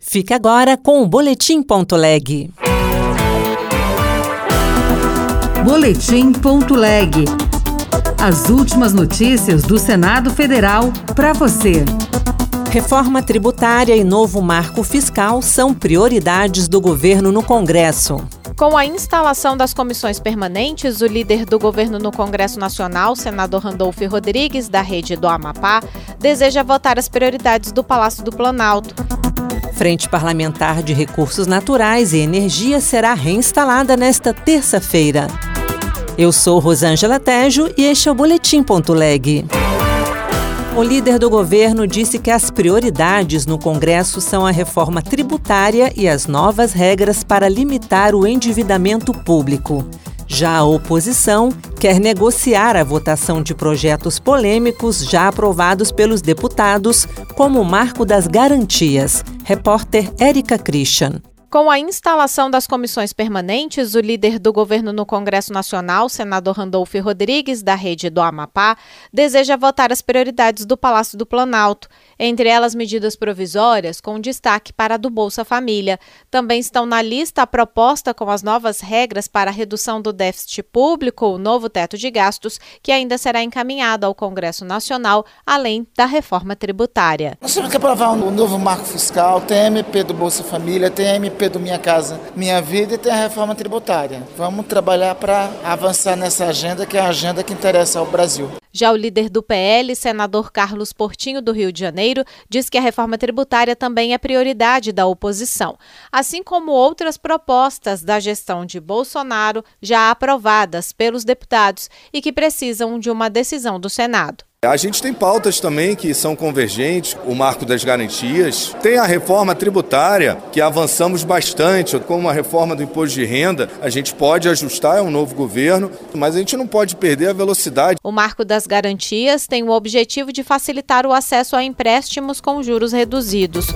Fique agora com o Boletim.leg. Boletim.leg. As últimas notícias do Senado Federal para você. Reforma tributária e novo marco fiscal são prioridades do governo no Congresso. Com a instalação das comissões permanentes, o líder do governo no Congresso Nacional, senador Randolfo Rodrigues, da rede do Amapá, deseja votar as prioridades do Palácio do Planalto. Frente Parlamentar de Recursos Naturais e Energia será reinstalada nesta terça-feira. Eu sou Rosângela Tejo e este é o Boletim.leg. O líder do governo disse que as prioridades no Congresso são a reforma tributária e as novas regras para limitar o endividamento público. Já a oposição quer negociar a votação de projetos polêmicos já aprovados pelos deputados, como o Marco das Garantias. Repórter Érica Christian. Com a instalação das comissões permanentes, o líder do governo no Congresso Nacional, senador Randolfo Rodrigues, da rede do Amapá, deseja votar as prioridades do Palácio do Planalto, entre elas medidas provisórias, com destaque para a do Bolsa Família. Também estão na lista a proposta com as novas regras para a redução do déficit público, o novo teto de gastos, que ainda será encaminhado ao Congresso Nacional, além da reforma tributária. Nós temos que aprovar um novo marco fiscal, tem MP do Bolsa Família, tem MP do Minha Casa Minha Vida e tem a reforma tributária. Vamos trabalhar para avançar nessa agenda, que é a agenda que interessa ao Brasil. Já o líder do PL, senador Carlos Portinho, do Rio de Janeiro, diz que a reforma tributária também é prioridade da oposição, assim como outras propostas da gestão de Bolsonaro já aprovadas pelos deputados e que precisam de uma decisão do Senado. A gente tem pautas também que são convergentes, o marco das garantias, tem a reforma tributária, que avançamos bastante, como a reforma do imposto de renda, a gente pode ajustar, é um novo governo, mas a gente não pode perder a velocidade. O marco das garantias tem o objetivo de facilitar o acesso a empréstimos com juros reduzidos.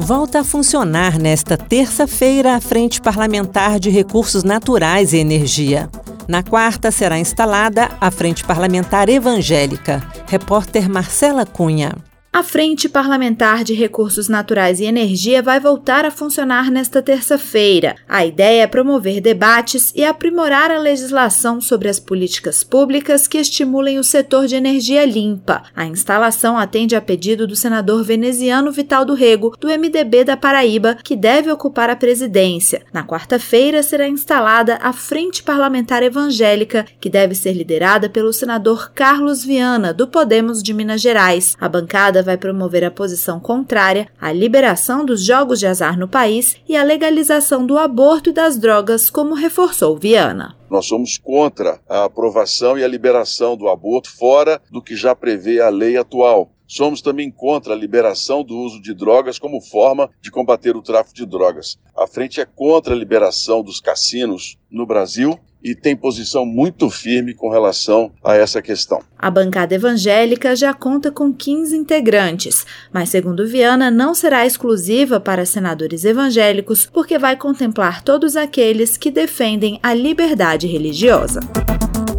Volta a funcionar nesta terça-feira a Frente Parlamentar de Recursos Naturais e Energia. Na quarta será instalada a Frente Parlamentar Evangélica. Repórter Marcela Cunha. A Frente Parlamentar de Recursos Naturais e Energia vai voltar a funcionar nesta terça-feira. A ideia é promover debates e aprimorar a legislação sobre as políticas públicas que estimulem o setor de energia limpa. A instalação atende a pedido do senador veneziano Vital do Rego, do MDB da Paraíba, que deve ocupar a presidência. Na quarta-feira será instalada a Frente Parlamentar Evangélica, que deve ser liderada pelo senador Carlos Viana, do Podemos de Minas Gerais. A bancada vai promover a posição contrária à liberação dos jogos de azar no país e à legalização do aborto e das drogas, como reforçou Viana. Nós somos contra a aprovação e a liberação do aborto fora do que já prevê a lei atual. Somos também contra a liberação do uso de drogas como forma de combater o tráfico de drogas. A frente é contra a liberação dos cassinos no Brasil e tem posição muito firme com relação a essa questão. A bancada evangélica já conta com 15 integrantes, mas, segundo Viana, não será exclusiva para senadores evangélicos, porque vai contemplar todos aqueles que defendem a liberdade religiosa.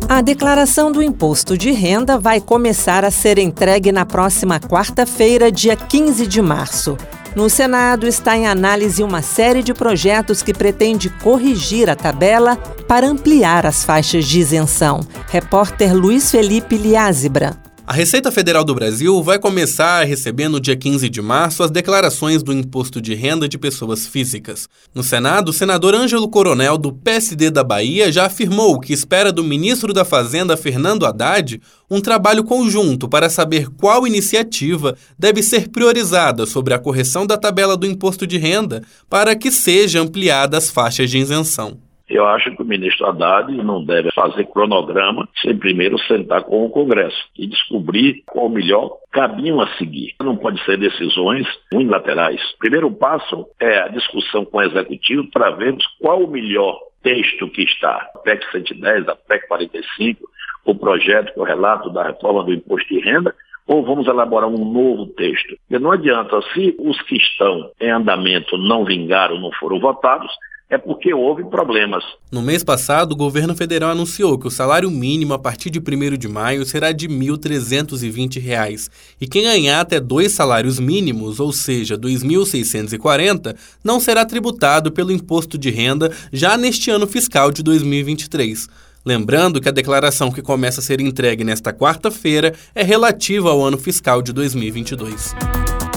A declaração do imposto de renda vai começar a ser entregue na próxima quarta-feira, dia 15 de março. No Senado está em análise uma série de projetos que pretende corrigir a tabela para ampliar as faixas de isenção. Repórter Luiz Felipe Liázebra. A Receita Federal do Brasil vai começar a receber no dia 15 de março as declarações do imposto de renda de pessoas físicas. No Senado, o senador Ângelo Coronel, do PSD da Bahia, já afirmou que espera do ministro da Fazenda, Fernando Haddad, um trabalho conjunto para saber qual iniciativa deve ser priorizada sobre a correção da tabela do imposto de renda para que seja ampliada as faixas de isenção. Eu acho que o ministro Haddad não deve fazer cronograma sem primeiro sentar com o Congresso e descobrir qual o melhor caminho a seguir. Não pode ser decisões unilaterais. O primeiro passo é a discussão com o Executivo para vermos qual o melhor texto que está. A PEC 110, a PEC 45, o projeto o relato da reforma do imposto de renda, ou vamos elaborar um novo texto. E não adianta, se os que estão em andamento não vingaram, não foram votados, é porque houve problemas. No mês passado, o governo federal anunciou que o salário mínimo a partir de 1 de maio será de R$ 1.320. E quem ganhar até dois salários mínimos, ou seja, R$ 2.640, não será tributado pelo imposto de renda já neste ano fiscal de 2023. Lembrando que a declaração que começa a ser entregue nesta quarta-feira é relativa ao ano fiscal de 2022.